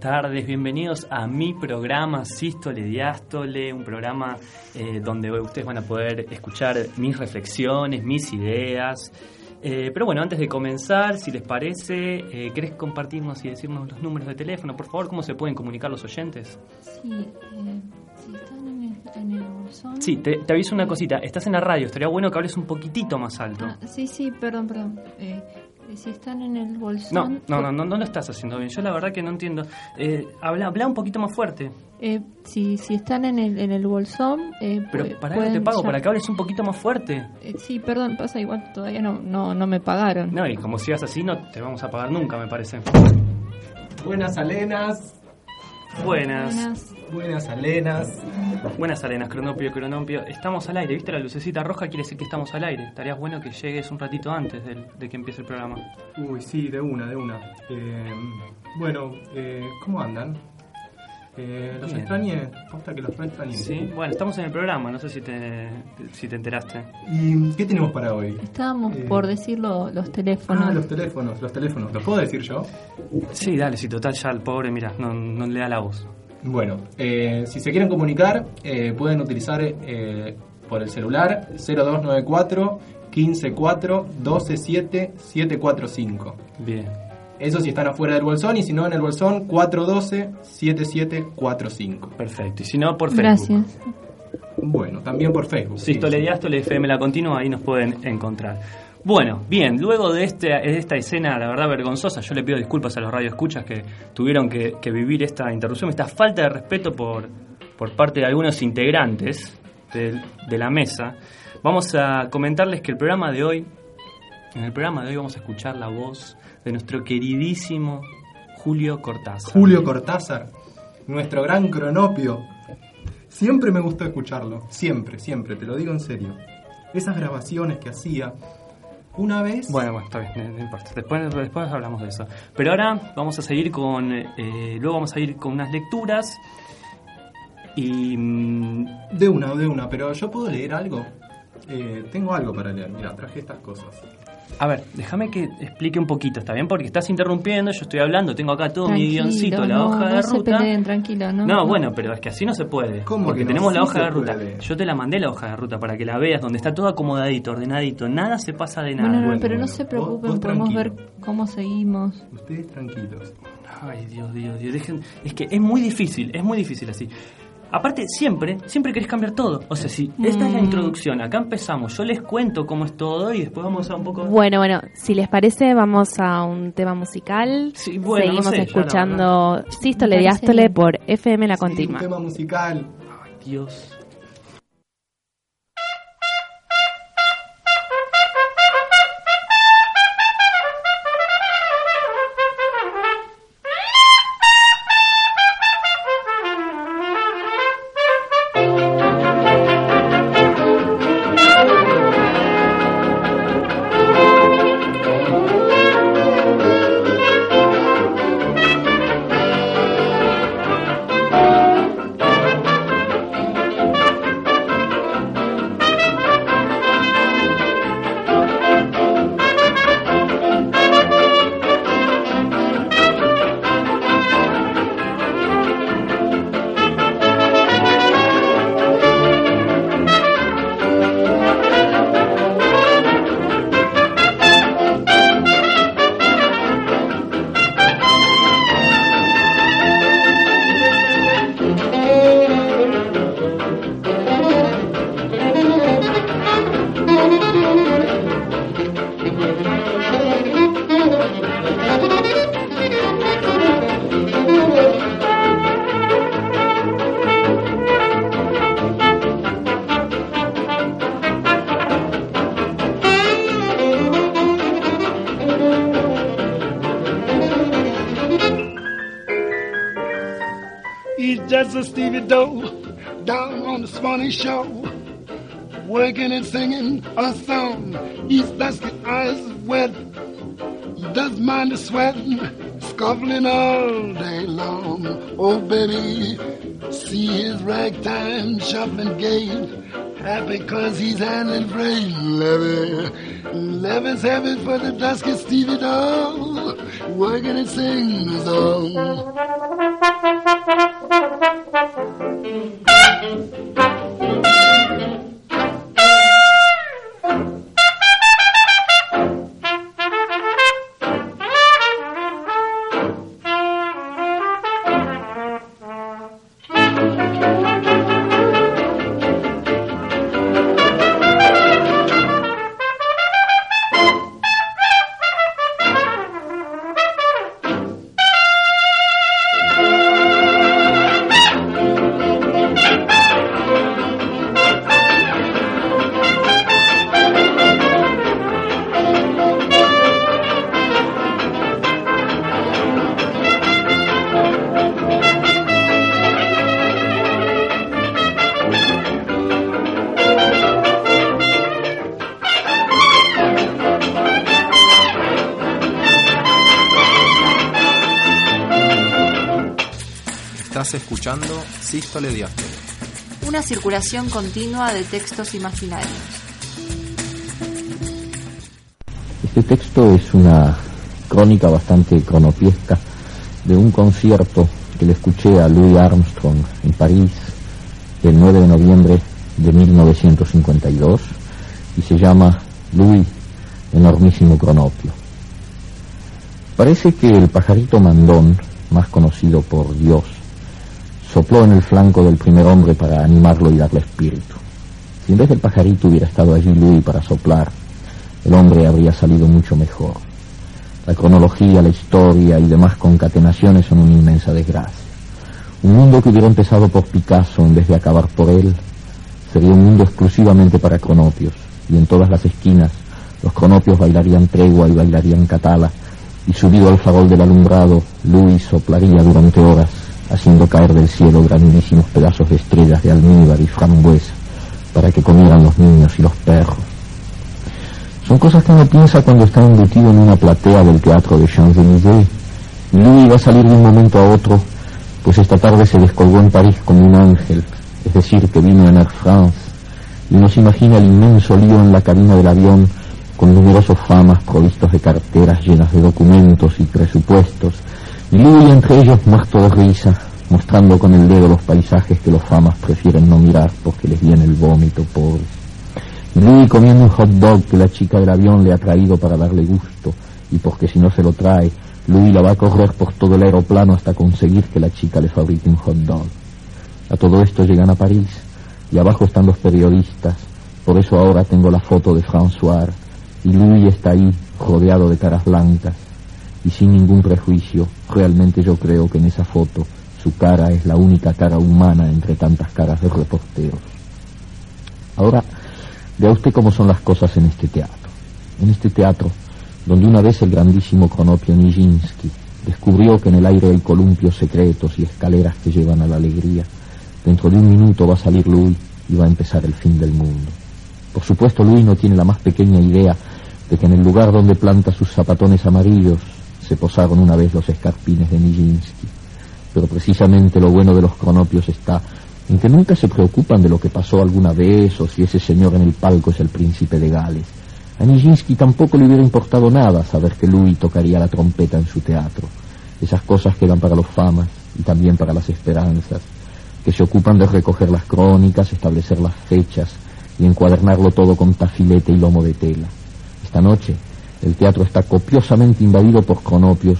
tardes, bienvenidos a mi programa Sístole Diástole, un programa eh, donde ustedes van a poder escuchar mis reflexiones, mis ideas. Eh, pero bueno, antes de comenzar, si les parece, eh, ¿querés compartirnos y decirnos los números de teléfono? Por favor, ¿cómo se pueden comunicar los oyentes? Sí, si están en el, en el bolsón. Sí, te, te aviso una cosita, estás en la radio, estaría bueno que hables un poquitito más alto. Ah, sí, sí, perdón, perdón. Si están en el No, bolsón. no, no, no, no lo estás haciendo bien. Yo la verdad que no entiendo. Eh, habla, habla un poquito más fuerte. Eh, si, si están en el, en el bolsón. Eh, Pero para que te pago, llam- para que hables un poquito más fuerte. Eh, sí, perdón, pasa igual, todavía no, no, no me pagaron. No, y como sigas así, no te vamos a pagar nunca, me parece. Buenas alenas, Buenas. Buenas. buenas alenas. Buenas arenas, Cronopio, Cronopio. Estamos al aire, ¿viste la lucecita roja? Quiere decir que estamos al aire. Estaría bueno que llegues un ratito antes del- de, que empiece el programa. Uy, sí, de una, de una. Eh, bueno, eh, ¿cómo andan? Eh, ¿Los Bien. extrañé? Posta que los extrañé. Sí, bueno, estamos en el programa, no sé si te, si te enteraste. ¿Y qué tenemos para hoy? Estábamos Eh, por decir lo- los teléfonos. Ah, los teléfonos, los teléfonos. ¿Los puedo decir yo? Sí, dale, si total ya el pobre, mira, no, no le da la voz. Bueno, eh, si se quieren comunicar, eh, pueden utilizar eh, por el celular 0294 154 127 745. Bien. Eso si están afuera del bolsón y si no en el bolsón 412-7745. Perfecto. Y si no, por Facebook. Gracias. Bueno, también por Facebook. sí, Sístole sí. Diástole FM La Continua, ahí nos pueden encontrar. Bueno, bien, luego de, este, de esta escena, la verdad, vergonzosa, yo le pido disculpas a los radioescuchas que tuvieron que, que vivir esta interrupción, esta falta de respeto por, por parte de algunos integrantes de, de la mesa. Vamos a comentarles que el programa de hoy, en el programa de hoy vamos a escuchar la voz de nuestro queridísimo Julio Cortázar. Julio Cortázar, nuestro gran cronopio. Siempre me gustó escucharlo, siempre, siempre, te lo digo en serio. Esas grabaciones que hacía, una vez... Bueno, bueno, está bien, no, importa. Después, después hablamos de eso. Pero ahora vamos a seguir con. eh, luego vamos a ir con unas lecturas. Y. mm, De una, de una, pero yo puedo leer algo. Eh, tengo algo para leer, mira, traje estas cosas. A ver, déjame que explique un poquito, ¿está bien? Porque estás interrumpiendo, yo estoy hablando, tengo acá todo mi guioncito, la no, hoja no de se ruta. peleen, tranquilo, ¿no? No, bueno, pero es que así no se puede. ¿Cómo porque que no? tenemos la hoja se de ruta. puede. Yo te la mandé la hoja de ruta para que la veas, donde está todo acomodadito, ordenadito. Nada se pasa de nada. Bueno, no, Bueno, pero no bueno, se preocupen, vos podemos ver cómo seguimos. Ustedes tranquilos. Ay, Dios, Dios, Dios. Dejen... Es que es muy difícil, es muy difícil así. Aparte, siempre, siempre querés cambiar todo. O sea, si esta es la Mm. introducción, acá empezamos, yo les cuento cómo es todo y después vamos a un poco... Bueno, bueno, si les parece, vamos a un tema musical. Sí, bueno, Seguimos no sé, escuchando Sístole Diástole por FM La Sí, Continua. un tema musical. Ay, Dios. The working and singing a song. His dusky eyes wet, does mind the sweating, scuffling all day long. Oh, baby, see his ragtime shuffling gait Happy cause he's handling freight. Levy, Levy's happy for the dusky Stevie dog. Working and singing the song. Una circulación continua de textos imaginarios. Este texto es una crónica bastante cronopiesca de un concierto que le escuché a Louis Armstrong en París el 9 de noviembre de 1952 y se llama Louis, enormísimo cronopio. Parece que el pajarito mandón, más conocido por Dios, sopló en el flanco del primer hombre para animarlo y darle espíritu. Si en vez del pajarito hubiera estado allí Louis para soplar, el hombre habría salido mucho mejor. La cronología, la historia y demás concatenaciones son una inmensa desgracia. Un mundo que hubiera empezado por Picasso en vez de acabar por él, sería un mundo exclusivamente para cronopios, y en todas las esquinas los cronopios bailarían tregua y bailarían catala, y subido al farol del alumbrado, Luis soplaría durante horas, haciendo caer del cielo grandísimos pedazos de estrellas de almíbar y frambuesa, para que comieran los niños y los perros. Son cosas que uno piensa cuando está embutido en una platea del teatro de Champs-Élysées. Louis va a salir de un momento a otro, pues esta tarde se descolgó en París como un ángel, es decir, que vino en Air France, y uno se imagina el inmenso lío en la cabina del avión, con numerosos famas provistos de carteras llenas de documentos y presupuestos, Louis entre ellos muerto de risa, mostrando con el dedo los paisajes que los famas prefieren no mirar porque les viene el vómito, pobres. Louis comiendo un hot dog que la chica del avión le ha traído para darle gusto, y porque si no se lo trae, Louis la va a correr por todo el aeroplano hasta conseguir que la chica le fabrique un hot dog. A todo esto llegan a París, y abajo están los periodistas, por eso ahora tengo la foto de François, y Louis está ahí, rodeado de caras blancas, y sin ningún prejuicio, realmente yo creo que en esa foto su cara es la única cara humana entre tantas caras de reporteros. Ahora, Vea usted cómo son las cosas en este teatro. En este teatro, donde una vez el grandísimo Kronopio Nijinsky descubrió que en el aire hay columpios secretos y escaleras que llevan a la alegría, dentro de un minuto va a salir Louis y va a empezar el fin del mundo. Por supuesto, Louis no tiene la más pequeña idea de que en el lugar donde planta sus zapatones amarillos se posaron una vez los escarpines de Nijinsky. Pero precisamente lo bueno de los cronopios está en que nunca se preocupan de lo que pasó alguna vez o si ese señor en el palco es el príncipe de Gales. A Nijinsky tampoco le hubiera importado nada saber que Louis tocaría la trompeta en su teatro. Esas cosas quedan para los famas y también para las esperanzas, que se ocupan de recoger las crónicas, establecer las fechas y encuadernarlo todo con tafilete y lomo de tela. Esta noche el teatro está copiosamente invadido por cronopios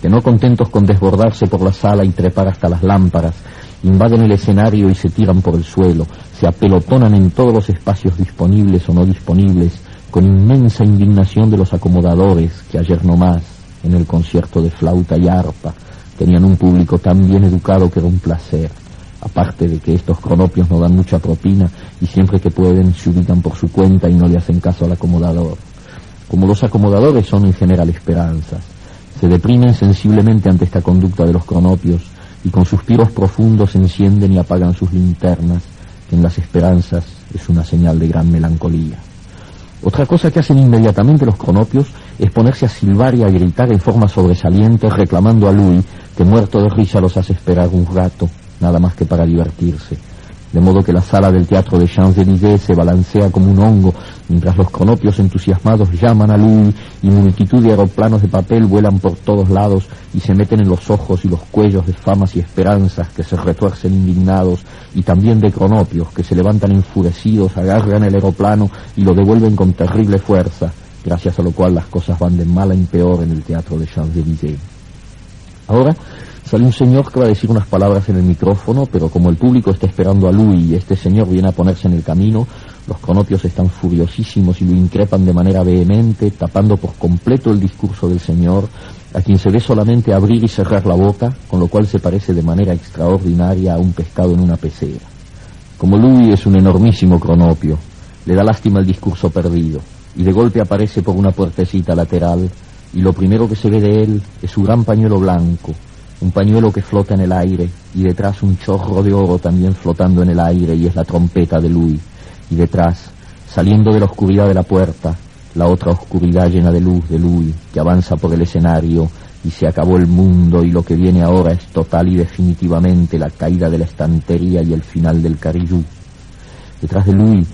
que no contentos con desbordarse por la sala y trepar hasta las lámparas, invaden el escenario y se tiran por el suelo, se apelotonan en todos los espacios disponibles o no disponibles, con inmensa indignación de los acomodadores que ayer nomás, en el concierto de flauta y arpa, tenían un público tan bien educado que era un placer. Aparte de que estos cronopios no dan mucha propina y siempre que pueden se ubican por su cuenta y no le hacen caso al acomodador. Como los acomodadores son en general esperanzas, se deprimen sensiblemente ante esta conducta de los cronopios y con suspiros profundos encienden y apagan sus linternas, que en las esperanzas es una señal de gran melancolía. Otra cosa que hacen inmediatamente los cronopios es ponerse a silbar y a gritar en forma sobresaliente reclamando a Louis, que muerto de risa los hace esperar un rato, nada más que para divertirse. De modo que la sala del teatro de Champs-Élysées se balancea como un hongo, mientras los cronopios entusiasmados llaman a Louis y multitud de aeroplanos de papel vuelan por todos lados y se meten en los ojos y los cuellos de famas y esperanzas que se retuercen indignados y también de cronopios que se levantan enfurecidos, agarran el aeroplano y lo devuelven con terrible fuerza, gracias a lo cual las cosas van de mal en peor en el teatro de Champs-Élysées. Ahora Sale un señor que va a decir unas palabras en el micrófono, pero como el público está esperando a Louis y este señor viene a ponerse en el camino, los cronopios están furiosísimos y lo increpan de manera vehemente, tapando por completo el discurso del señor, a quien se ve solamente abrir y cerrar la boca, con lo cual se parece de manera extraordinaria a un pescado en una pecera. Como Louis es un enormísimo cronopio, le da lástima el discurso perdido, y de golpe aparece por una puertecita lateral, y lo primero que se ve de él es su gran pañuelo blanco, un pañuelo que flota en el aire y detrás un chorro de oro también flotando en el aire y es la trompeta de Louis. Y detrás, saliendo de la oscuridad de la puerta, la otra oscuridad llena de luz de Louis que avanza por el escenario y se acabó el mundo y lo que viene ahora es total y definitivamente la caída de la estantería y el final del carillú. Detrás de Louis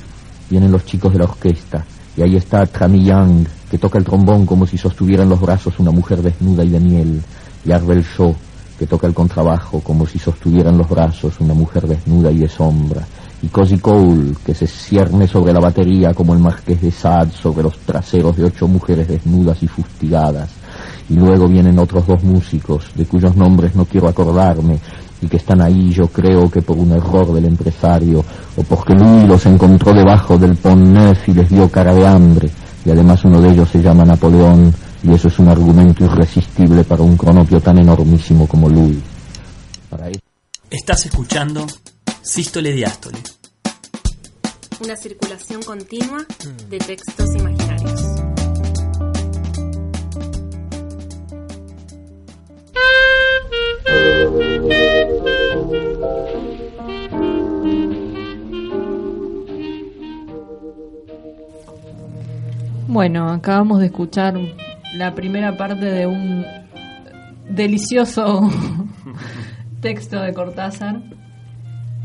vienen los chicos de la orquesta y ahí está Trami Young que toca el trombón como si sostuviera en los brazos una mujer desnuda y de miel y Arbel Shaw que toca el contrabajo como si sostuviera en los brazos una mujer desnuda y de sombra, y Cozy Cole, que se cierne sobre la batería como el marqués de Sade sobre los traseros de ocho mujeres desnudas y fustigadas. Y luego vienen otros dos músicos, de cuyos nombres no quiero acordarme, y que están ahí yo creo que por un error del empresario, o porque Louis los encontró debajo del Pont Neuf y les dio cara de hambre, y además uno de ellos se llama Napoleón, y eso es un argumento irresistible para un cronopio tan enormísimo como Louis. Para Estás escuchando Sístole Diástole. Una circulación continua de textos imaginarios. Bueno, acabamos de escuchar la primera parte de un delicioso texto de Cortázar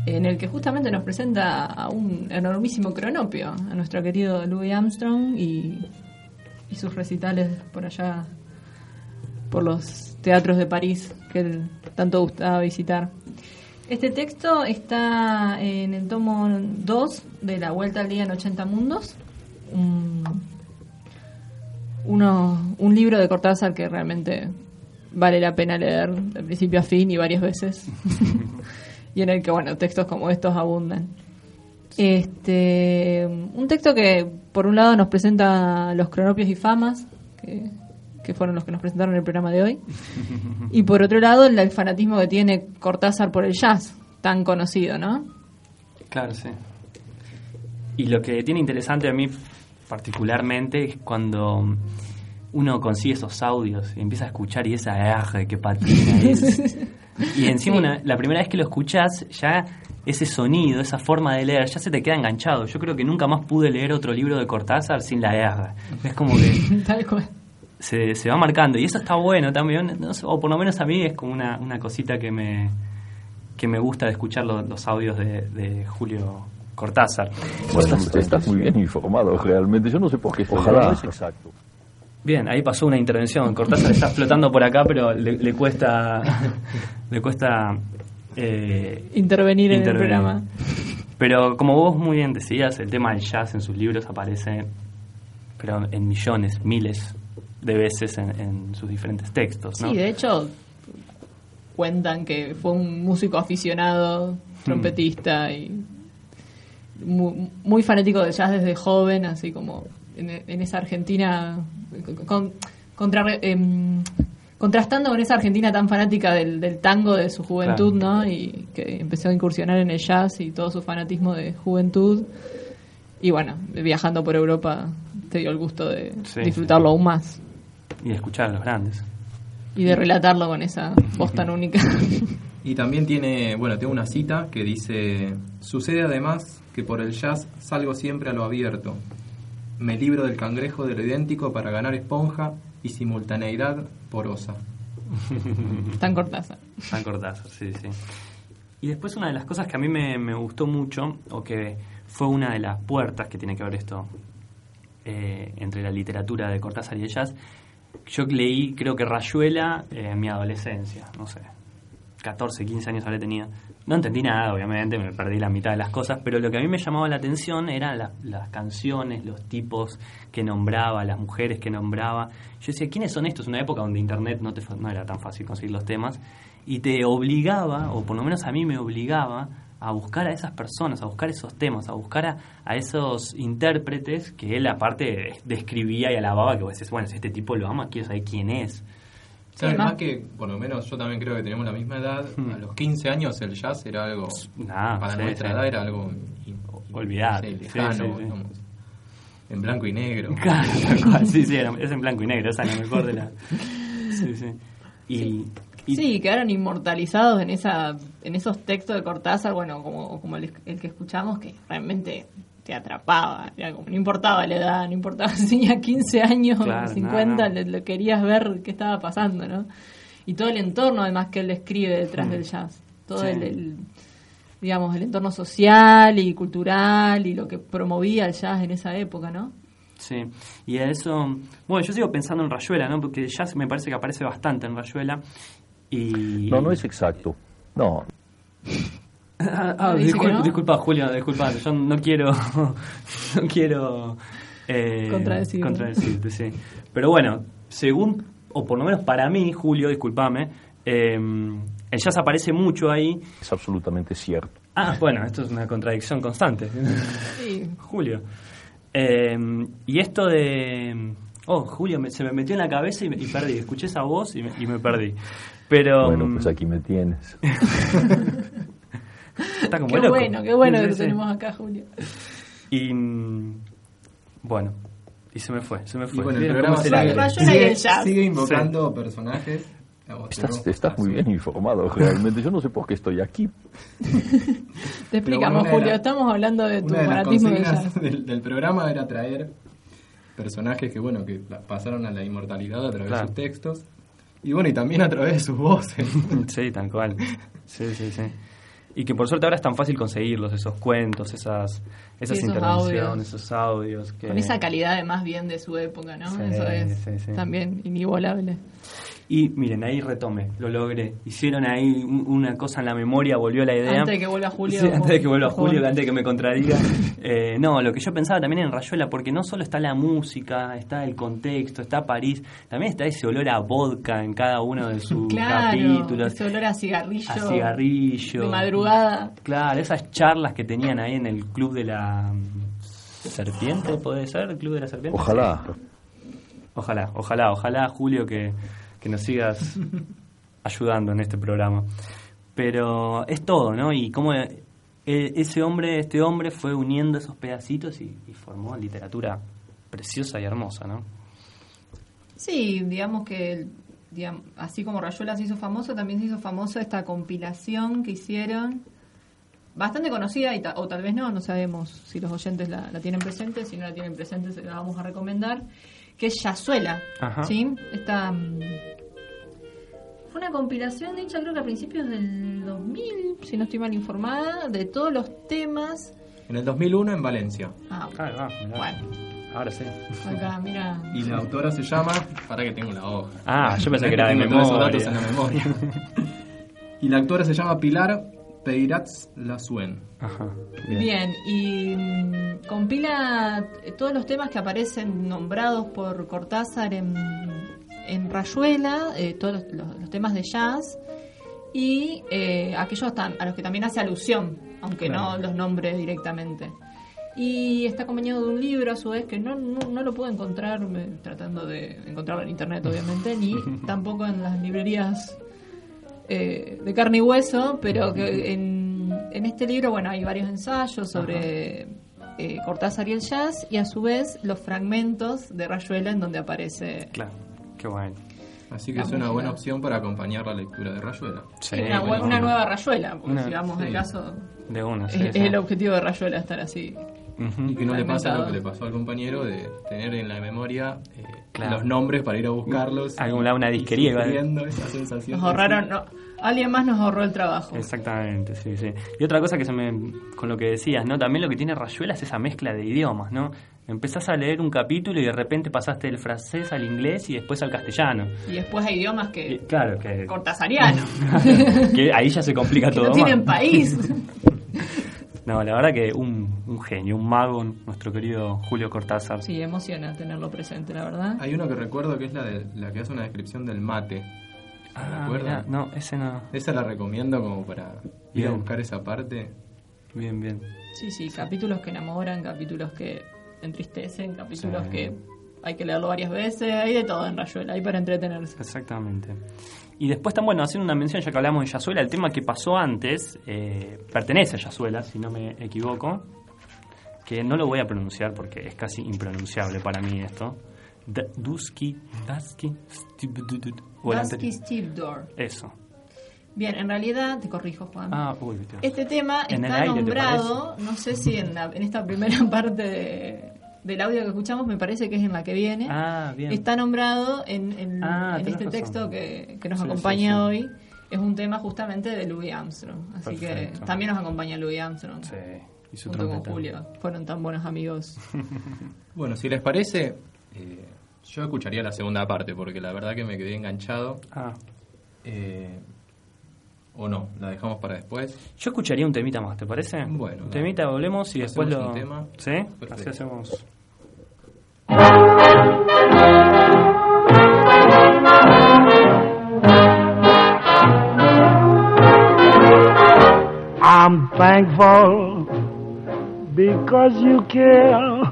en el que justamente nos presenta a un enormísimo cronopio, a nuestro querido Louis Armstrong y, y sus recitales por allá, por los teatros de París que él tanto gustaba visitar. Este texto está en el tomo 2 de La Vuelta al Día en 80 Mundos, un uno, un libro de Cortázar que realmente vale la pena leer de principio a fin y varias veces. y en el que, bueno, textos como estos abundan. Este, un texto que, por un lado, nos presenta los cronopios y famas, que, que fueron los que nos presentaron en el programa de hoy. Y por otro lado, el, el fanatismo que tiene Cortázar por el jazz, tan conocido, ¿no? Claro, sí. Y lo que tiene interesante a mí particularmente cuando uno consigue esos audios y empieza a escuchar y esa R que patina es. y encima la primera vez que lo escuchas ya ese sonido, esa forma de leer, ya se te queda enganchado. Yo creo que nunca más pude leer otro libro de Cortázar sin la R. Es como que se, se, va marcando y eso está bueno también, o por lo menos a mí es como una, una cosita que me, que me gusta de escuchar los, audios de, de Julio Cortázar. Bueno, estás, muy bien informado realmente. Yo no sé por qué. Ojalá. es exacto. Bien, ahí pasó una intervención. Cortázar está flotando por acá, pero le, cuesta le cuesta eh, intervenir, en el programa. Pero como vos muy bien decías, el tema del jazz en sus libros aparece, pero en millones, miles de veces en, sus diferentes textos. ¿no? Sí, de hecho cuentan que fue un músico aficionado, trompetista y muy, fanático de jazz desde joven, así como en, esa Argentina, contra, em, contrastando con esa Argentina tan fanática del, tango de su juventud, ¿no? Y que empezó a incursionar en el jazz y todo su fanatismo de juventud. Y bueno, viajando por Europa te dio el gusto de disfrutarlo aún más. Y de escuchar a los grandes. Y de relatarlo con esa voz tan única. Y también tiene, bueno, tengo una cita que dice, sucede además que por el jazz salgo siempre a lo abierto. Me libro del cangrejo de lo idéntico para ganar esponja y simultaneidad porosa. Tan cortaza. Tan cortaza, sí, sí. Y después una de las cosas que a mí me, me gustó mucho, o que fue una de las puertas que tiene que ver esto eh, entre la literatura de Cortázar y el jazz, yo leí, creo que Rayuela eh, en mi adolescencia, no sé, 14, 15 años habré tenido. No entendí nada, obviamente, me perdí la mitad de las cosas, pero lo que a mí me llamaba la atención eran la- las canciones, los tipos que nombraba, las mujeres que nombraba. Yo decía, ¿quiénes son estos? Una época donde internet no, te, no era tan fácil conseguir los temas, y te obligaba, o por lo menos a mí me obligaba, a buscar a esas personas, a buscar esos temas, a buscar a, a esos intérpretes que él aparte describía y alababa, que vos decís, bueno, si este tipo lo ama, quiero saber quién es. Sí, además que, por lo menos yo también creo que tenemos la misma edad. A los 15 años el jazz era algo. Para sí, nuestra sí. edad era algo. Sí, lejano, sí, sí. digamos, en blanco y negro. Claro, tal cual, sí, sí, era- es en blanco y negro, esa es la mejor de la... Sí, sí. Y, y- Sí, quedaron inmortalizados en esa en esos textos de Cortázar, bueno, como, como el, el que escuchamos, que realmente te atrapaba. Era como, no importaba la edad, no importaba si tenía 15 años Claro, o 50, no, le querías ver qué estaba pasando, ¿no? Y todo el entorno, además, que él describe detrás Mm. del jazz. Todo Sí. el, el, digamos, el entorno social y cultural y lo que promovía el jazz en esa época, ¿no? Sí, y a eso, bueno, yo sigo pensando en Rayuela, ¿no? Porque ya me parece que aparece bastante en Rayuela. Y... No, no es exacto. No, Ah, ah, discul- no. disculpa, Julio, disculpa, yo no quiero, no quiero eh, Contradecirte. contradecirte, sí. Pero bueno, según, o por lo menos para mí, Julio, discúlpame, eh, el jazz aparece mucho ahí. es absolutamente cierto. Ah, bueno, esto es una contradicción constante. Sí. Julio. Eh, y esto de... Oh, Julio, me- se me metió en la cabeza y, me- y perdí. Escuché esa voz y me, y me perdí. Pero... Bueno, mm, pues aquí me tienes. está como Qué loco. bueno, qué bueno Sí, que sí. tenemos acá, Julio. Y... mm, Bueno, y se me fue, se me Y fue. bueno, el ¿Vieron programa se sigue, la- y jazz. sigue invocando personajes. A vos, Estás, estás muy bien informado, realmente. Yo no sé por qué estoy aquí. Te explicamos, Julio, las- estamos hablando de tu Una de fanatismo del del, programa era traer personajes que bueno que pasaron a la inmortalidad a través Claro. de sus textos y bueno y también a través de sus voces. Sí, tal cual. Sí, sí, sí. Y que por suerte ahora es tan fácil conseguirlos, esos cuentos, esas, esas Sí, esos intervenciones, audios. esos audios. Que... Con esa calidad de más bien de su época, ¿no? Sí, Eso es sí. también inigualable. Y miren, ahí retomé, lo logré. Hicieron ahí un- una cosa en la memoria, volvió la idea. Antes de que vuelva Julio, Sí, antes de que vuelva. Julio, antes de que me contradiga. Eh, no, lo que yo pensaba también en Rayuela, porque no solo está la música, está el contexto, está París, también está ese olor a vodka en cada uno de sus Claro, capítulos. ese olor a cigarrillo. A cigarrillo. De madrugada. Claro, esas charlas que tenían ahí en el club de la serpiente, ¿puede ser? ¿El club de la serpiente? Ojalá. Ojalá, ojalá, ojalá, Julio, que, que nos sigas ayudando en este programa. Pero es todo, ¿no? Y cómo eh, ese hombre, este hombre fue uniendo esos pedacitos y, y formó literatura preciosa y hermosa, ¿no? Sí, digamos que así como Rayuela se hizo famoso, también se hizo famosa esta compilación que hicieron, bastante conocida, y ta- o tal vez no, no sabemos si los oyentes la tienen presente, si no la tienen presente se la vamos a recomendar, que es Yazuela, Ajá. ¿sí? Esta, mm, fue una compilación hecha creo que a principios del 2000, si no estoy mal informada, de todos los temas... En el 2001 en Valencia. Ah, mirá. bueno, Ahora sí. acá, mira... Y la autora se llama, para que tengo la hoja. Ah, yo pensé que era de Tengo todos esos memoria. datos en la memoria. y la autora se llama Pilar Peirats Lasuen. Ajá. Bien, y mm, compila todos los temas que aparecen nombrados por Cortázar en, en Rayuela, eh, todos los, los- los temas de jazz, y eh, aquellos tam- a los que también hace alusión, aunque Claro. no los nombre directamente. Y está acompañado de un libro, a su vez, que no, no, no lo puedo encontrar, me- tratando de encontrarlo en internet, obviamente, ni tampoco en las librerías eh, de carne y hueso, pero que en, en este libro, bueno, hay varios ensayos sobre eh, Cortázar y el jazz, y a su vez los fragmentos de Rayuela en donde aparece Claro, qué bueno. Así que La es una buena opción para acompañar la lectura de Rayuela. Sí, una, bueno. una nueva Rayuela, porque Una- si vamos de sí. caso, De es, sí, es el objetivo de Rayuela estar así. Y que no le pasa lo que le pasó al compañero de tener en la memoria eh, Claro. los nombres para ir a buscarlos. Algún lado una y disquería, esa sensación. Nos ahorraron, no, Alguien más nos ahorró el trabajo. Exactamente, sí, sí. Y otra cosa que se me, con lo que decías, ¿no? También lo que tiene Rayuela es esa mezcla de idiomas, ¿no? Empezás a leer un capítulo y de repente pasaste del francés al inglés y después al castellano. Y después hay idiomas Y, que... claro, que, Cortasariano. que ahí ya se complica que todo no tienen más. país. No, la verdad que un, un genio, un mago, nuestro querido Julio Cortázar. Sí, emociona tenerlo presente, la verdad. Hay uno que recuerdo que es la, de, la que hace una descripción del mate. Ah, acuerdan? mirá, no, ese no. Esa la recomiendo como para ir a buscar esa parte. Bien, bien. Sí, sí, capítulos que enamoran, capítulos que entristecen, capítulos Sí. que hay que leerlo varias veces, hay de todo en Rayuela, hay para entretenerse. Exactamente. Y después están, bueno, haciendo una mención, ya que hablamos de Yasuela, el tema que pasó antes, eh, pertenece a Yasuela, si no me equivoco, que no lo voy a pronunciar porque es casi impronunciable para mí esto. D- Dusky, el Dusky anterior. Steve Door. Eso. Bien, en realidad, te corrijo, Juan. Ah, uy. Este tema En está aire, ¿te nombrado, no sé si en, la- en esta primera parte de- del audio que escuchamos, me parece que es en la que viene. Ah, bien. Está nombrado en, en- Ah, en este razón. texto que, que nos Sí, acompaña sí. hoy. Es un tema justamente de Louis Armstrong. Así que también nos acompaña Louis Armstrong. Sí, y su junto con. Julio. Fueron tan buenos amigos. Bueno, si les parece, eh, yo escucharía la segunda parte porque la verdad que me quedé enganchado. Ah, Eh, o no, la dejamos para después. yo escucharía un temita más, ¿te parece? Bueno, Un temita, volvemos y después Hacemos lo... un tema. ¿Sí? Perfecto. Así hacemos... I'm thankful because you care.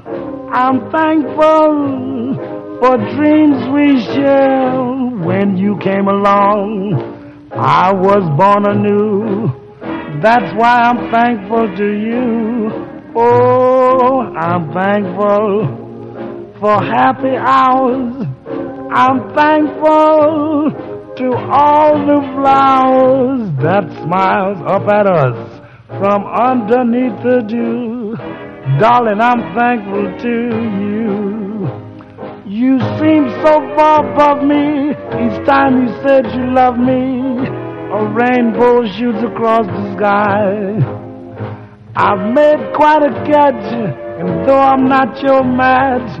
I'm thankful for dreams we share. When you came along, I was born anew. That's why I'm thankful to you. Oh, I'm thankful for happy hours. I'm thankful to all the flowers that smiles up at us from underneath the dew. Darling, I'm thankful to you. You seem so far above me each time you said you love me. A rainbow shoots across the sky. I've made quite a catch, and though I'm not your match,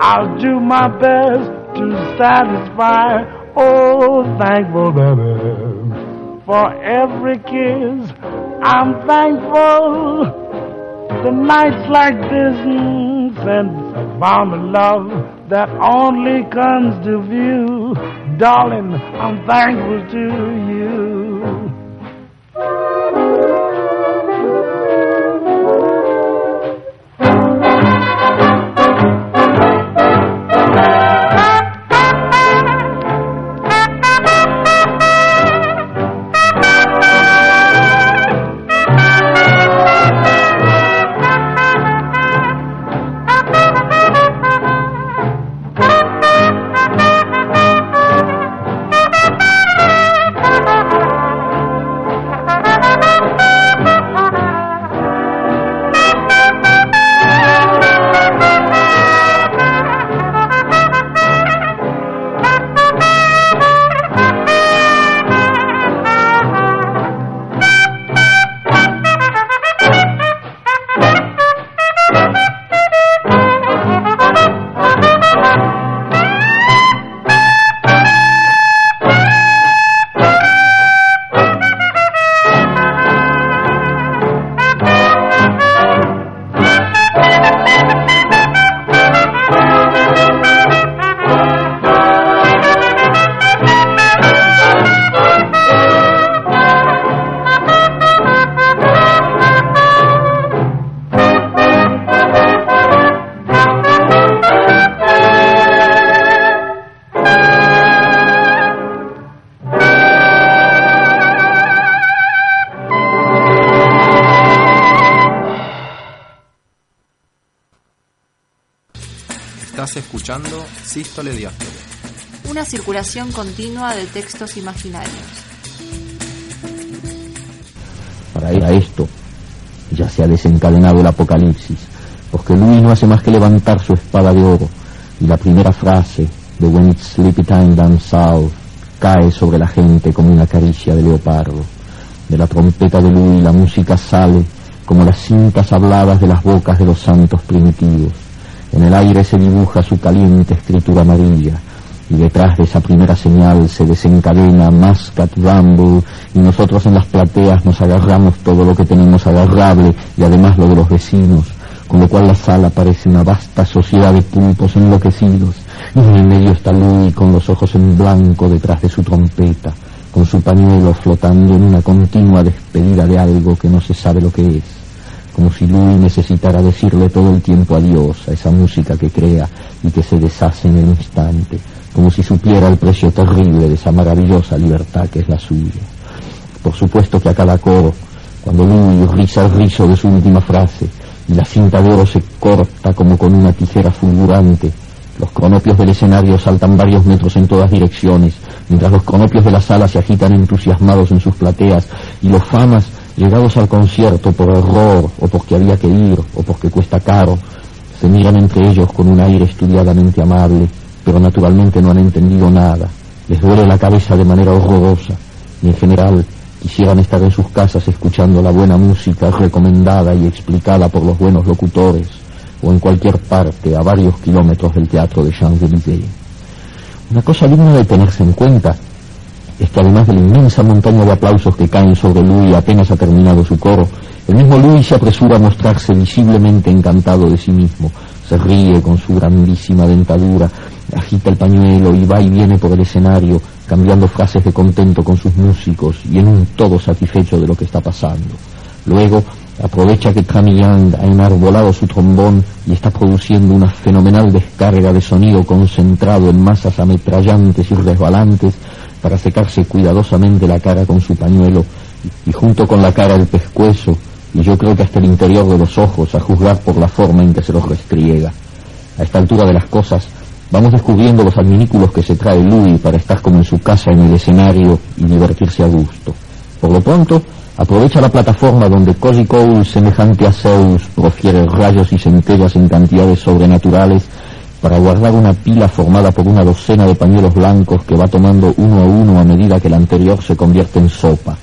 I'll do my best to satisfy. Oh, thankful baby for every kiss. I'm thankful. The nights like this mm, sense of found a love that only comes to view. Darling, I'm thankful to you. Sístole Diástole. Una circulación continua de textos imaginarios. Para ir a esto ya se ha desencadenado el apocalipsis, porque Luis no hace más que levantar su espada de oro y la primera frase de When it's sleepy time down south cae sobre la gente como una caricia de leopardo. De la trompeta de Louis la música sale como las cintas habladas de las bocas de los santos primitivos. En el aire se dibuja su caliente escritura amarilla, y detrás de esa primera señal se desencadena Mascat Rumble, y nosotros en las plateas nos agarramos todo lo que tenemos agarrable, y además lo de los vecinos, con lo cual la sala parece una vasta sociedad de pulpos enloquecidos, y en el medio está Louis con los ojos en blanco detrás de su trompeta, con su pañuelo flotando en una continua despedida de algo que no se sabe lo que es, como si Louis necesitara decirle todo el tiempo adiós a esa música que crea y que se deshace en el instante, como si supiera el precio terrible de esa maravillosa libertad que es la suya. Por supuesto que a cada coro, cuando Louis riza el rizo de su última frase y la cinta de oro se corta como con una tijera fulgurante, los cronopios del escenario saltan varios metros en todas direcciones, mientras los cronopios de la sala se agitan entusiasmados en sus plateas y los famas, llegados al concierto por error o porque había que ir o porque cuesta caro, se miran entre ellos con un aire estudiadamente amable, pero naturalmente no han entendido nada. Les duele la cabeza de manera horrorosa y en general quisieran estar en sus casas escuchando la buena música recomendada y explicada por los buenos locutores o en cualquier parte a varios kilómetros del teatro de Champs-Élysées. Una cosa digna de tenerse en cuenta es que además de la inmensa montaña de aplausos que caen sobre Louis apenas ha terminado su coro, el mismo Louis se apresura a mostrarse visiblemente encantado de sí mismo. Se ríe con su grandísima dentadura, agita el pañuelo y va y viene por el escenario, cambiando frases de contento con sus músicos y en un todo satisfecho de lo que está pasando. Luego aprovecha que Tammy Young ha enarbolado su trombón y está produciendo una fenomenal descarga de sonido concentrado en masas ametrallantes y resbalantes para secarse cuidadosamente la cara con su pañuelo y junto con la cara el pescuezo y yo creo que hasta el interior de los ojos a juzgar por la forma en que se los restriega. A esta altura de las cosas vamos descubriendo los adminículos que se trae Louis para estar como en su casa en el escenario y divertirse a gusto. Por lo pronto, aprovecha la plataforma donde Cozy Cole, semejante a Zeus, profiere rayos y centellas en cantidades sobrenaturales para guardar una pila formada por una docena de pañuelos blancos que va tomando uno a uno a medida que el anterior se convierte en sopa.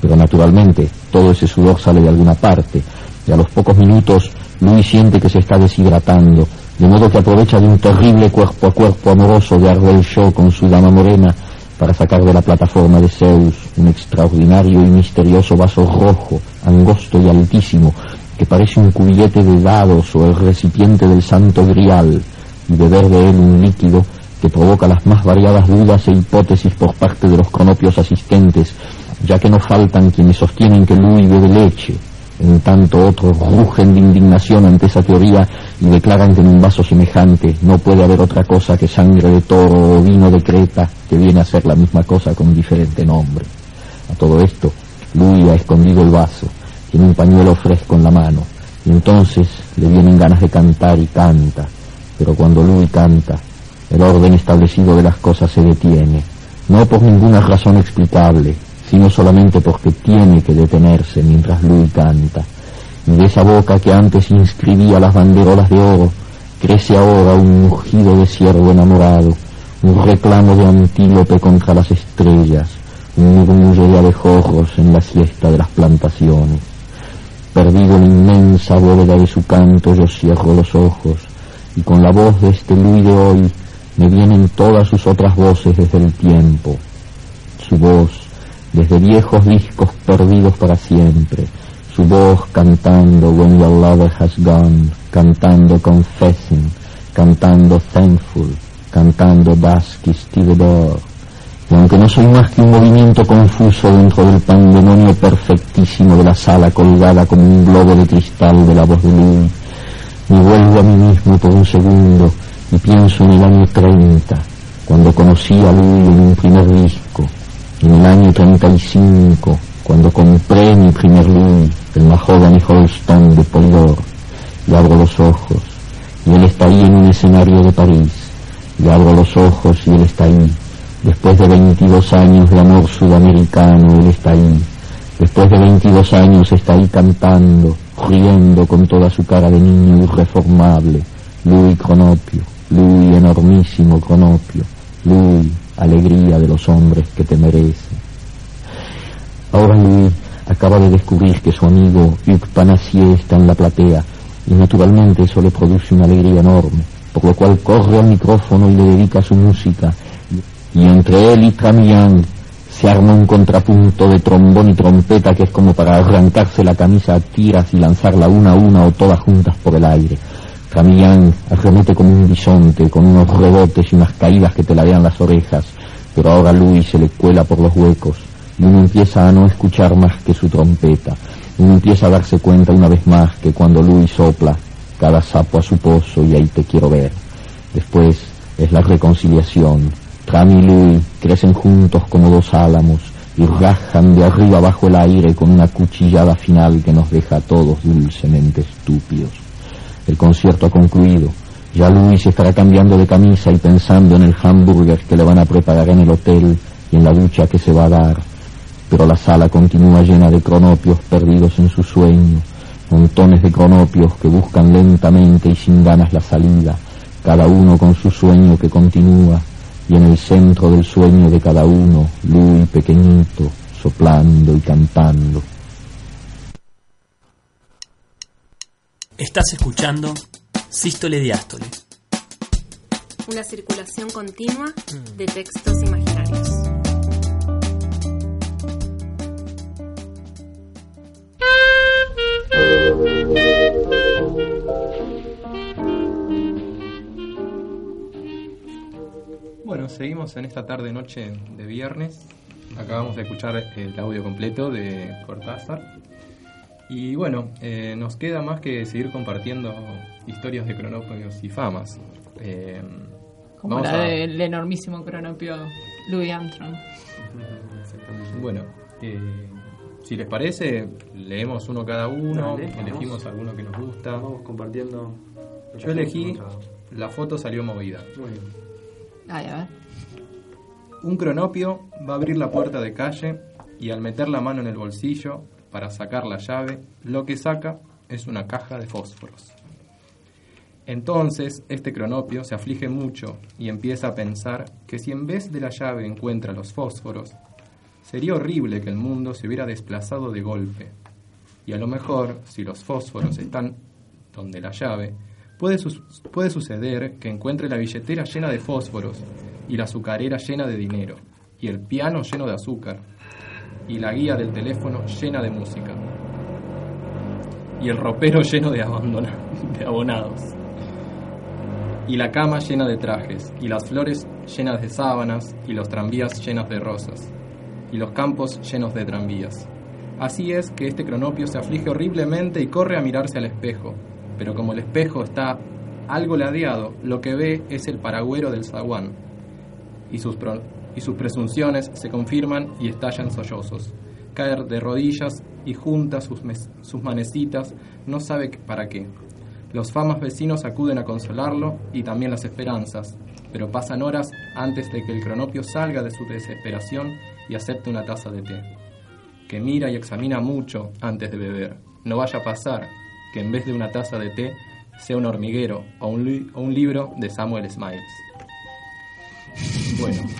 Pero naturalmente, todo ese sudor sale de alguna parte, y a los pocos minutos Louis siente que se está deshidratando, de modo que aprovecha de un terrible cuerpo a cuerpo amoroso de Ardell Shaw con su dama morena para sacar de la plataforma de Zeus un extraordinario y misterioso vaso rojo, angosto y altísimo, que parece un cubillete de dados o el recipiente del santo grial, y beber de él un líquido que provoca las más variadas dudas e hipótesis por parte de los cronopios asistentes, ya que no faltan quienes sostienen que Louis bebe leche, en tanto otros rugen de indignación ante esa teoría y declaran que en un vaso semejante no puede haber otra cosa que sangre de toro o vino de Creta, que viene a ser la misma cosa con diferente nombre. A todo esto, Louis ha escondido el vaso, tiene un pañuelo fresco en la mano, y entonces le vienen ganas de cantar y canta, pero cuando Louis canta, el orden establecido de las cosas se detiene, no por ninguna razón explicable, sino solamente porque tiene que detenerse mientras Louis canta. Y de esa boca que antes inscribía las banderolas de oro, crece ahora un mugido de ciervo enamorado, un reclamo de antílope contra las estrellas, un murmullo de abejorros en la siesta de las plantaciones. Perdido en la inmensa bóveda de su canto, yo cierro los ojos, y con la voz de este Louis de hoy me vienen todas sus otras voces desde el tiempo. Su voz, desde viejos discos perdidos para siempre, su voz cantando When Your Lover Has Gone, cantando Confessing, cantando Thankful, cantando Still Door. Y aunque no soy más que un movimiento confuso dentro del pandemonio perfectísimo de la sala colgada como un globo de cristal de la voz de Louis, me vuelvo a mí mismo por un segundo y pienso en el año 30, cuando conocí a Louis en un primer disco, en el año 35, cuando compré mi primer Louis, el Mahogany Holston de Polydor, y abro los ojos, y él está ahí en un escenario de París, y abro los ojos y él está ahí, después de 22 años de amor sudamericano, él está ahí, después de 22 años está ahí cantando, riendo con toda su cara de niño irreformable, Louis Cronopio, Louis enormísimo Cronopio, Louis alegría de los hombres que te merecen. Ahora Louis acaba de descubrir que su amigo Hugues está en la platea y naturalmente eso le produce una alegría enorme, por lo cual corre al micrófono y le dedica su música. Y entre él y Tramillan se arma un contrapunto de trombón y trompeta que es como para arrancarse la camisa a tiras y lanzarla una a una o todas juntas por el aire. Tramillán arremete como un bisonte, con unos rebotes y unas caídas que te ladean las orejas, pero ahora Luis se le cuela por los huecos y uno empieza a no escuchar más que su trompeta. Uno empieza a darse cuenta una vez más que cuando Luis sopla, cada sapo a su pozo y ahí te quiero ver. Después es la reconciliación. Tram y crecen juntos como dos álamos y rajan de arriba abajo el aire con una cuchillada final que nos deja a todos dulcemente estúpidos. El concierto ha concluido. Ya Luis estará cambiando de camisa y pensando en el hamburger que le van a preparar en el hotel y en la ducha que se va a dar. Pero la sala continúa llena de cronopios perdidos en su sueño, montones de cronopios que buscan lentamente y sin ganas la salida, cada uno con su sueño que continúa, y en el centro del sueño de cada uno, Luis pequeñito, soplando y cantando. Estás escuchando Sístole Diástole. Una circulación continua de textos imaginarios. Bueno, seguimos en esta tarde noche de viernes. Acabamos de escuchar el audio completo de Cortázar. Y bueno, eh, nos queda más que seguir compartiendo historias de cronopios y famas. Eh, Como la a- del enormísimo cronopio Louis Armstrong. Bueno, eh, si les parece, leemos uno cada uno, Dale, elegimos vamos. alguno que nos gusta. Vamos compartiendo. Yo elegí La foto salió movida. Muy bien. Un cronopio va a abrir la puerta de calle y al meter la mano en el bolsillo para sacar la llave, lo que saca es una caja de fósforos. Entonces, este cronopio se aflige mucho y empieza a pensar que si en vez de la llave encuentra los fósforos, sería horrible que el mundo se hubiera desplazado de golpe. Y a lo mejor, si los fósforos están donde la llave, puede, puede suceder que encuentre la billetera llena de fósforos y la azucarera llena de dinero y el piano lleno de azúcar y la guía del teléfono llena de música y el ropero lleno de, de abonados y la cama llena de trajes y las flores llenas de sábanas y los tranvías llenas de rosas y los campos llenos de tranvías. Así es que este cronopio se aflige horriblemente y corre a mirarse al espejo, pero como el espejo está algo ladeado, lo que ve es el paragüero del zaguán, y sus, y sus presunciones se confirman y estallan sollozos. Caer de rodillas y junta sus, sus manecitas, no sabe para qué. Los famas vecinos acuden a consolarlo y también las esperanzas, pero pasan horas antes de que el cronopio salga de su desesperación y acepte una taza de té. Que mira y examina mucho antes de beber. No vaya a pasar que en vez de una taza de té sea un hormiguero o un, li- o un libro de Samuel Smiles. Bueno.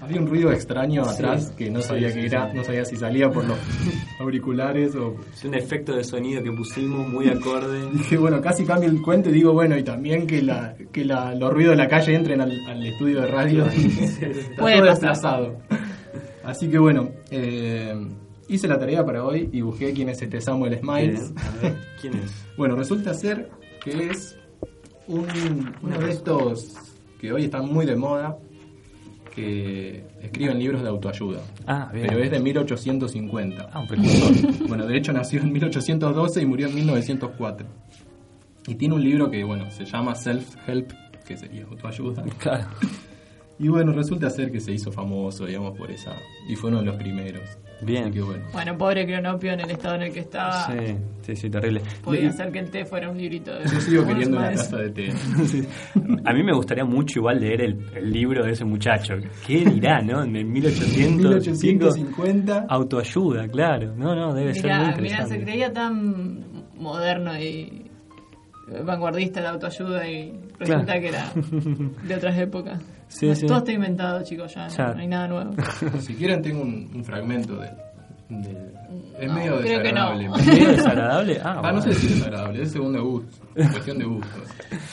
Había un ruido extraño Sí. atrás que no sabía sí, que era, sí. no sabía si salía por los auriculares o Es un efecto de sonido que pusimos muy acorde. Dije, bueno, casi cambio el cuento y digo, bueno, y también que, la, que la, los ruidos de la calle entren al, al estudio de radio. Está Puede todo desplazado. Así que bueno, eh, hice la tarea para hoy y busqué quién es este Samuel Smiles. A ver, ¿Quién es? Bueno, resulta ser que es un, uno de estos que hoy están muy de moda, que escriben libros de autoayuda. Ah, bien. Pero es de 1850. Ah, un precursor. Bueno, de hecho nació en 1812 y murió en 1904. Y tiene un libro que, bueno, se llama Self-Help, que sería autoayuda. Claro. Y bueno, resulta ser que se hizo famoso, digamos, por esa. Y fue uno de los primeros. Bien. Así que bueno. Bueno, pobre Cronopio en el estado en el que estaba. Sí, sí, sí, terrible. Podía ser que el té fuera un librito de. Yo sigo queriendo una taza de té. A mí me gustaría mucho igual leer el, el libro de ese muchacho. ¿Qué dirá, no? En 1800, 1850. Autoayuda, claro. No, no, debe ser muy Mirá, mirá, interesante. se creía tan moderno y vanguardista de autoayuda y resulta Claro. que era de otras épocas. Sí, sí. Todo está inventado, chicos, ya, no- Ya. no hay nada nuevo. Si quieren tengo un, un fragmento de... de- es No, medio creo que no. desagradable. ¿Medio desagradable? Ah, Ah, bueno. no sé si es desagradable, es según de gusto. Cuestión de gustos.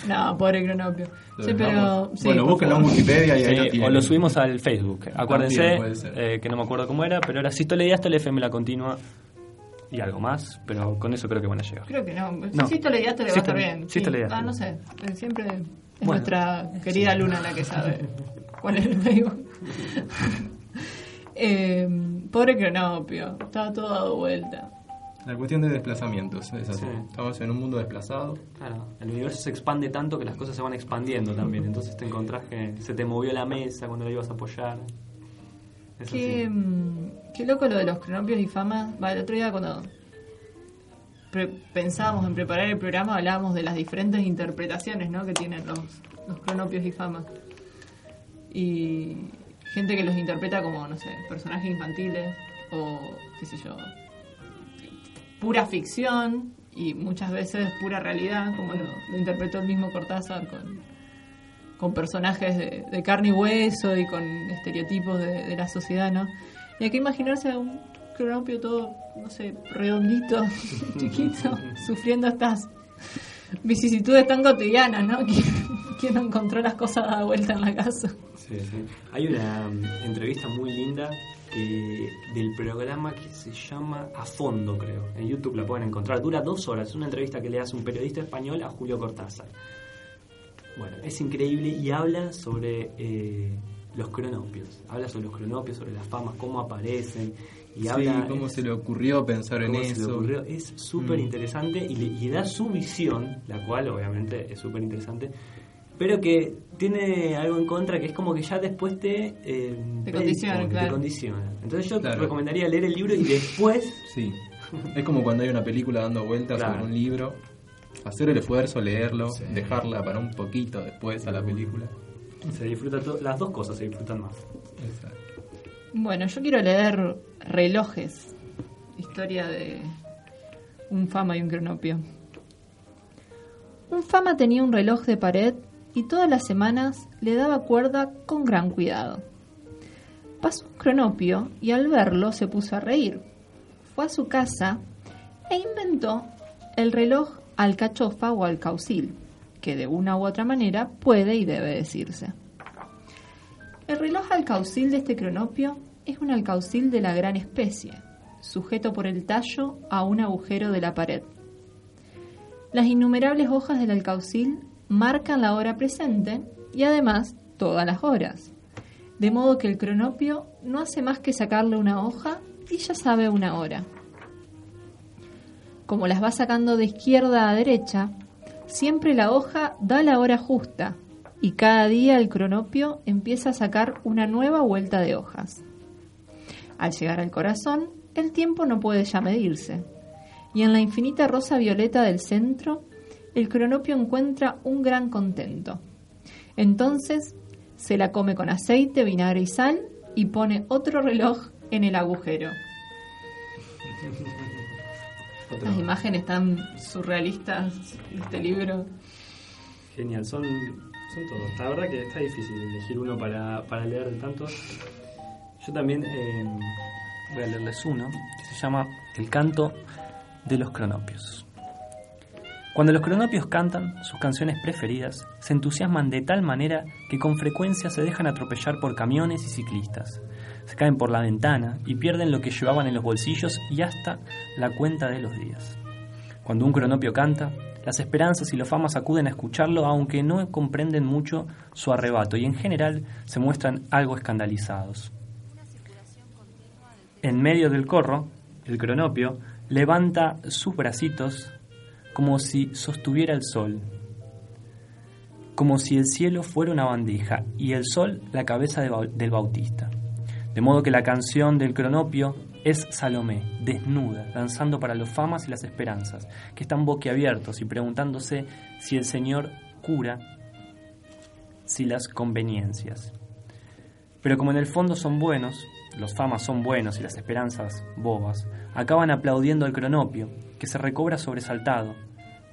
No, pobre cronopio. Lo Sí, pero. dejamos. sí, bueno, búsquenlo en. Wikipedia y ahí Sí, lo tienen. o lo subimos al Facebook. Acuérdense, También puede ser. eh, que no me acuerdo cómo era, pero era Sistole Diástole FM la continua y algo más, pero con eso creo que van a llegar. Creo que no. No. Si esto le diaste le va a estar bien. Sí. sístole Ah, diástole. no sé. Siempre es Bueno. nuestra querida Luna la que sabe cuál es el Facebook. eh, pobre cronopio. Estaba todo dado vuelta. La cuestión de desplazamientos, es así. Sí. Estamos en un mundo desplazado. Claro, el universo se expande tanto que las cosas se van expandiendo también. Entonces te encontrás que se te movió la mesa cuando la ibas a apoyar. Qué, mm, qué loco lo de los cronopios y fama. Va, el otro día cuando pre- pensábamos en preparar el programa hablábamos de las diferentes interpretaciones ¿no? que tienen los, los cronopios y fama. Y gente que los interpreta como, no sé, personajes infantiles o, qué sé yo, pura ficción y muchas veces pura realidad, como lo, lo interpretó el mismo Cortázar con, con personajes de, carne y hueso y con estereotipos de, la sociedad, ¿no? Y hay que imaginarse a un cronopio todo, no sé, redondito, chiquito, sufriendo estas vicisitudes tan cotidianas, ¿no? ¿Quién, no encontró las cosas a vuelta en la casa? Sí, sí. Hay una mm, entrevista muy linda que, del programa que se llama A Fondo, creo. En YouTube la pueden encontrar. Dura dos horas. Es una entrevista que le hace un periodista español a Julio Cortázar. Bueno, es increíble y habla sobre eh, los cronopios. Habla sobre los cronopios, sobre las famas, cómo aparecen. Y Sí, habla cómo se le ocurrió pensar en cómo se le eso. ocurrió. Es súper Mm. interesante y, le- y da su visión, la cual obviamente es súper interesante, pero que tiene algo en contra que es como que ya después te, eh, Te condiciona, claro. te condiciona. Entonces yo Claro. recomendaría leer el libro y después Sí. Es como cuando hay una película dando vueltas Claro. sobre un libro. Hacer el esfuerzo, leerlo, dejarla para un poquito después a la película. se disfruta todo, las dos cosas se disfrutan más. Exacto. Bueno, yo quiero leer Relojes, historia de un fama y un cronopio. Un fama tenía un reloj de pared y todas las semanas le daba cuerda con gran cuidado. Pasó un cronopio y al verlo se puso a reír. Fue a su casa e inventó el reloj alcachofa o alcaucil, que de una u otra manera puede y debe decirse. El reloj alcaucil de este cronopio es un alcaucil de la gran especie, sujeto por el tallo a un agujero de la pared. Las innumerables hojas del alcaucil marcan la hora presente y además todas las horas, de modo que el cronopio no hace más que sacarle una hoja y ya sabe una hora. Como las va sacando de izquierda a derecha, siempre la hoja da la hora justa y cada día el cronopio empieza a sacar una nueva vuelta de hojas. Al llegar al corazón, el tiempo no puede ya medirse, y en la infinita rosa violeta del centro, el cronopio encuentra un gran contento. Entonces, se la come con aceite, vinagre y sal y pone otro reloj en el agujero. Otro- Las imágenes tan surrealistas de este libro. Genial, son, son todos. La verdad que está difícil elegir uno para, para leer de tantos. Yo también eh, voy a leerles uno que se llama El canto de los cronopios. Cuando los cronopios cantan sus canciones preferidas, se entusiasman de tal manera que con frecuencia se dejan atropellar por camiones y ciclistas. Se caen por la ventana y pierden lo que llevaban en los bolsillos y hasta la cuenta de los días. Cuando un cronopio canta, las esperanzas y los famas acuden a escucharlo aunque no comprenden mucho su arrebato y en general se muestran algo escandalizados. En medio del corro, el cronopio levanta sus bracitos como si sostuviera el sol, como si el cielo fuera una bandeja y el sol la cabeza del bautista. De modo que la canción del cronopio es Salomé, desnuda, danzando para los famas y las esperanzas, que están boquiabiertos y preguntándose si el Señor cura, si las conveniencias. Pero como en el fondo son buenos, los famas son buenos y las esperanzas bobas, acaban aplaudiendo al cronopio, que se recobra sobresaltado,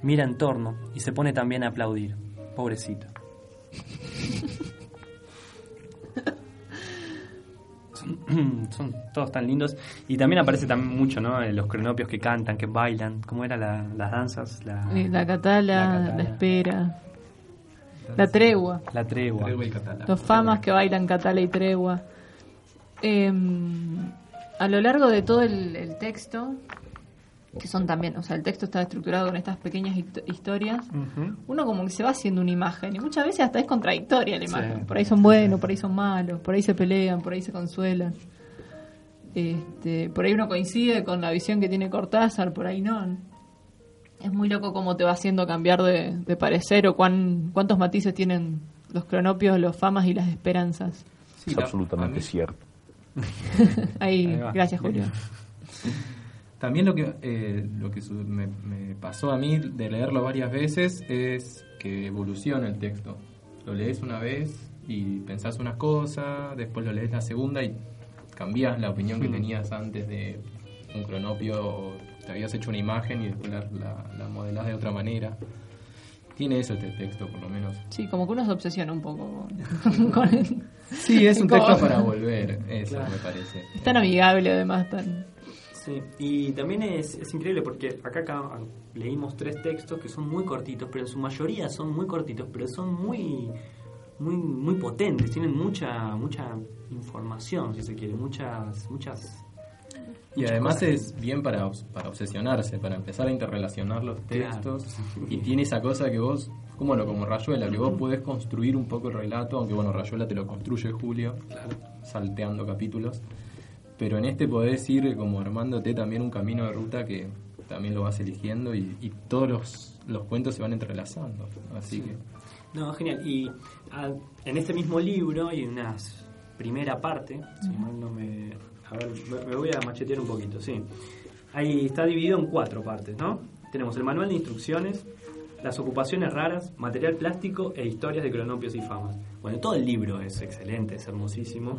mira en torno y se pone también a aplaudir. Pobrecito. Son, todos tan lindos. Y también aparece también mucho, ¿no? Eh, Los cronopios que cantan, que bailan. ¿Cómo eran la- las danzas? La, La catala, La espera, la tregua. la tregua. Tregua y catalán. Los famas que bailan catala y tregua. Eh, a lo largo de todo el, el texto, que son también, o sea, el texto está estructurado con estas pequeñas histo- historias, uno como que se va haciendo una imagen y muchas veces hasta es contradictoria la Sí. imagen. Por ahí son buenos, por ahí son malos, por ahí se pelean, por ahí se consuelan. Este, por ahí uno coincide con la visión que tiene Cortázar, por ahí no. Es muy loco cómo te va haciendo cambiar de, de parecer o cuán, cuántos matices tienen los cronopios, los famas y las esperanzas. Sí, Es absolutamente cierto. Ahí, Ahí gracias Julio. También lo que, eh, lo que su- me, me pasó a mí de leerlo varias veces es que evoluciona el texto. Lo lees una vez y pensás una cosa, después lo lees la segunda y cambias la opinión que Hmm. tenías antes de un cronopio, o te habías hecho una imagen y después la, la, la modelás de otra manera. Tiene eso este texto, por lo menos. Sí, como que uno se obsesiona un poco con, el- Sí, es un texto para volver, eso Claro. me parece. Es tan amigable además, tan... Sí, y también es, es increíble porque acá, acá leímos tres textos que son muy cortitos, pero en su mayoría son muy cortitos, pero son muy muy muy potentes, tienen mucha mucha información, si se quiere, muchas muchas Y además es bien para, para obsesionarse, para empezar a interrelacionar los Claro. textos. Y tiene esa cosa que vos, como lo como Rayuela, que vos podés construir un poco el relato, aunque bueno, Rayuela te lo construye Julio, salteando capítulos. Pero en este podés ir como armándote también un camino de ruta que también lo vas eligiendo y, y todos los, los cuentos se van entrelazando. Así que No, genial. Y ah, en este mismo libro hay una primera parte, si mal no me... A ver, me- me voy a machetear un poquito, sí. Ahí está dividido en cuatro partes, ¿no? Tenemos el manual de instrucciones, las ocupaciones raras, material plástico e historias de cronopios y famas. Bueno, todo el libro es excelente, es hermosísimo.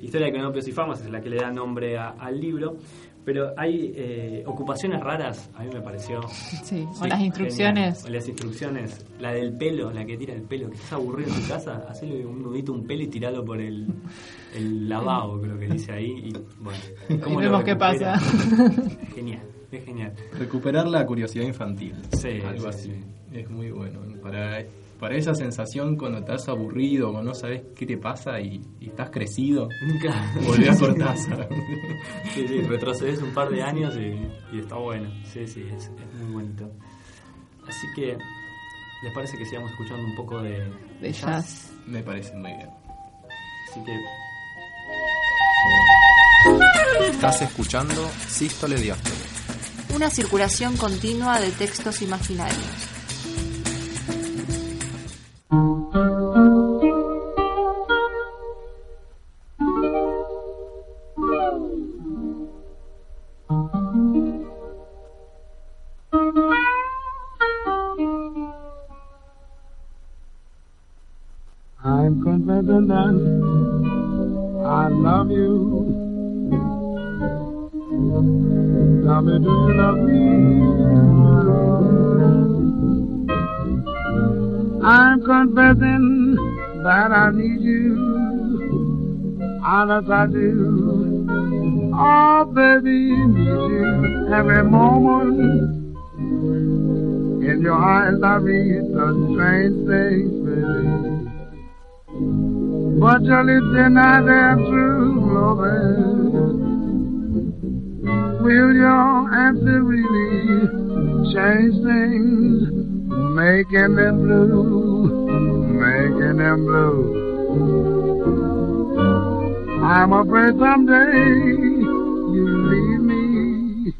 Historia de cronopios y famas es la que le da nombre a- al libro. Pero hay eh, ocupaciones raras, a mí me pareció. Sí, o Sí, las instrucciones. genial. O las instrucciones. La del pelo, la que tira el pelo. Que estás aburrido en tu casa, hacele un nudito, un pelo y tiralo por el, el lavabo, creo que dice ahí. Y bueno, Y ¿cómo lo vemos qué pasa. Genial, es genial. recuperar la curiosidad infantil. Sí, algo sí, así. sí. Es muy bueno. Para, para esa sensación cuando estás aburrido, cuando no sabes qué te pasa y, y estás crecido, Nunca. volví a Cortázar. Sí, sí, retrocedes un par de años y, y está bueno. Sí, sí, es, es muy bonito. Así que, ¿les parece que sigamos escuchando un poco de, De jazz. Me parece muy bien. Así que Estás escuchando Sístole Diástole. Una circulación continua de textos imaginarios. Honest I do. Oh, baby, you every moment. In your eyes I read such strange things, baby. But your lips deny their true loving. Will your answer really change things? Making them blue, making them blue. I'm afraid someday you leave me.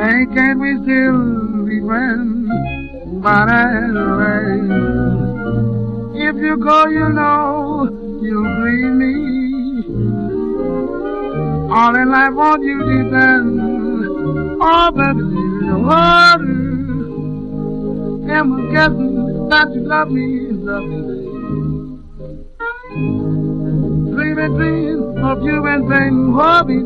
And can't we still be friends? But anyway. If you go, you know you'll grieve me. All in life on you depends. Oh, baby, know what? Am I guessing that you love me, love me, I dream of you and think what we.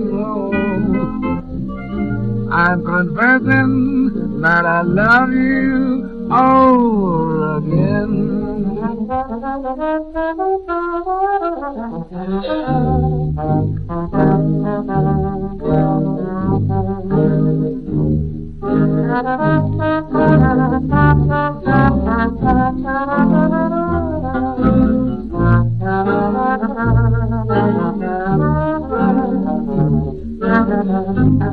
I'm confessing that I love you all again. Estás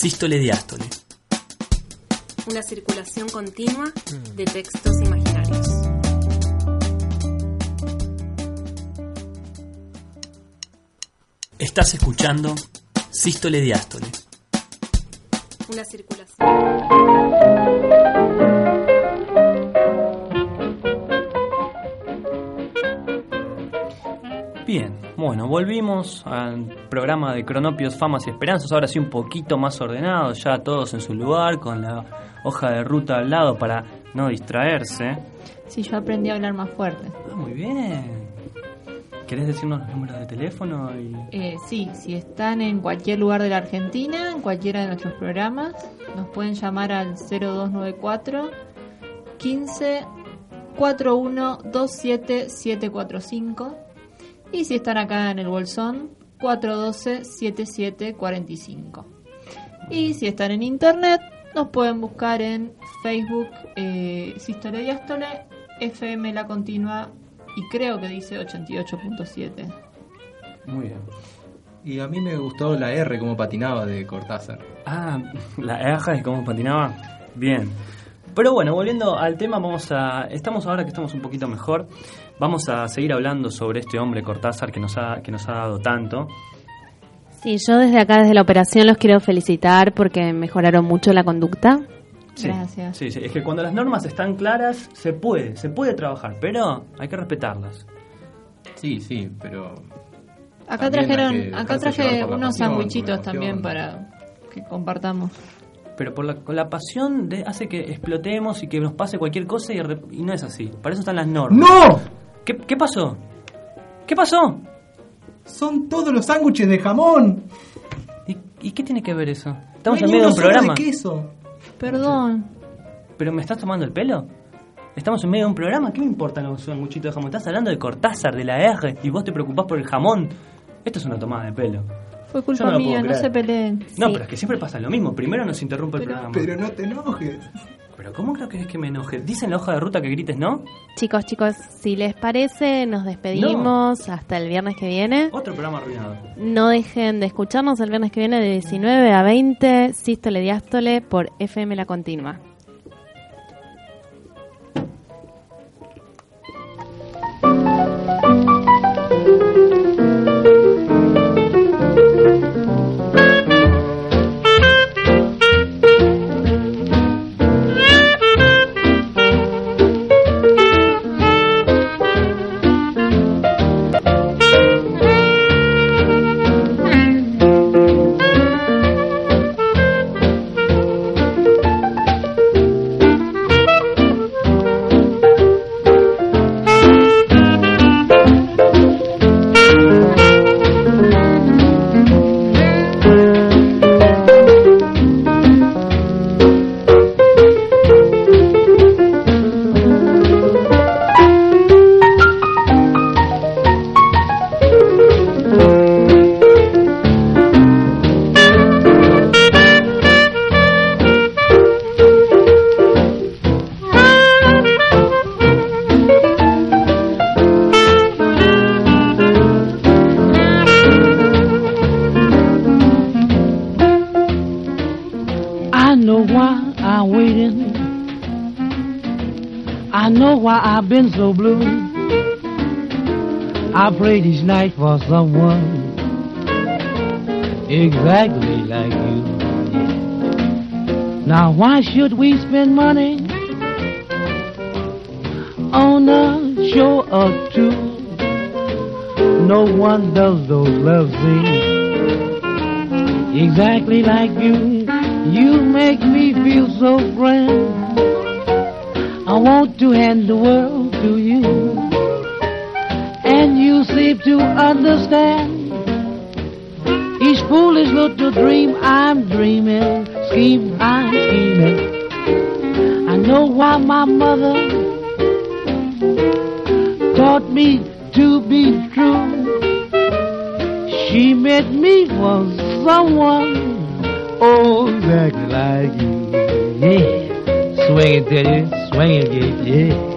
Sístole Diástole. Una circulación continua de textos imaginarios. Estás escuchando Sístole volvimos al programa de Cronopios, Famas y Esperanzas, ahora sí un poquito más ordenado, ya todos en su lugar, con la hoja de ruta al lado para no distraerse. Sí, yo aprendí a hablar más fuerte. Ah, muy bien. ¿Querés decirnos los números de teléfono? Y... Eh, sí, si están en cualquier lugar de la Argentina, en cualquiera de nuestros programas, nos pueden llamar al 0294 15 41 27 745 y si están acá en el Bolsón 412 7745 y si están en internet nos pueden buscar en Facebook eh, Sístole Diástole FM La Continua y creo que dice 88.7 Muy bien. Y a mí me gustó la R como patinaba de Cortázar. Ah, la R es como patinaba. Bien. Pero bueno, volviendo al tema, vamos a. Estamos ahora que estamos un poquito mejor. Vamos a seguir hablando sobre este hombre Cortázar que nos ha, que nos ha dado tanto. Sí, yo desde acá, desde la operación, los quiero felicitar porque mejoraron mucho la conducta. Sí, Gracias. Sí, sí, es que cuando las normas están claras, se puede, se puede trabajar, pero hay que respetarlas. Sí, sí, pero. Acá trajeron, acá traje unos sandwichitos también para que compartamos. Pero por la, con la pasión de, hace que explotemos y que nos pase cualquier cosa y, y no es así. Para eso están las normas. ¡No! ¿Qué, qué pasó? ¿Qué pasó? Son todos los sándwiches de jamón. ¿Y, y qué tiene que ver eso? Estamos No en hay medio de un programa. de queso. Perdón. ¿Pero me estás tomando el pelo? Estamos en medio de un programa, ¿qué me importan los sanguchitos de jamón? Estás hablando de Cortázar, de la R, y vos te preocupás por el jamón. Esto es una tomada de pelo. Fue Yo culpa no lo mía, no creer. se peleen. No, Sí. pero es que siempre pasa lo mismo. Primero nos interrumpe el programa. Pero no te enojes. ¿Pero cómo creo que es que me enoje? Dice en la hoja de ruta que grites, ¿no? Chicos, chicos, si les parece, nos despedimos hasta el viernes que viene. Otro programa arruinado. No dejen de escucharnos el viernes que viene de 19 a 20, Sístole Diástole por FM La Continua. For someone exactly like you. Now why should we spend money on a show or two? No one does those love scenes exactly like you. You make me feel so grand. I want to hand the world each foolish little dream I'm dreaming, scheme I'm scheming. I know why my mother taught me to be true. She meant me for someone, oh, exactly like you. Yeah, swing it, Teddy, swing it, yeah,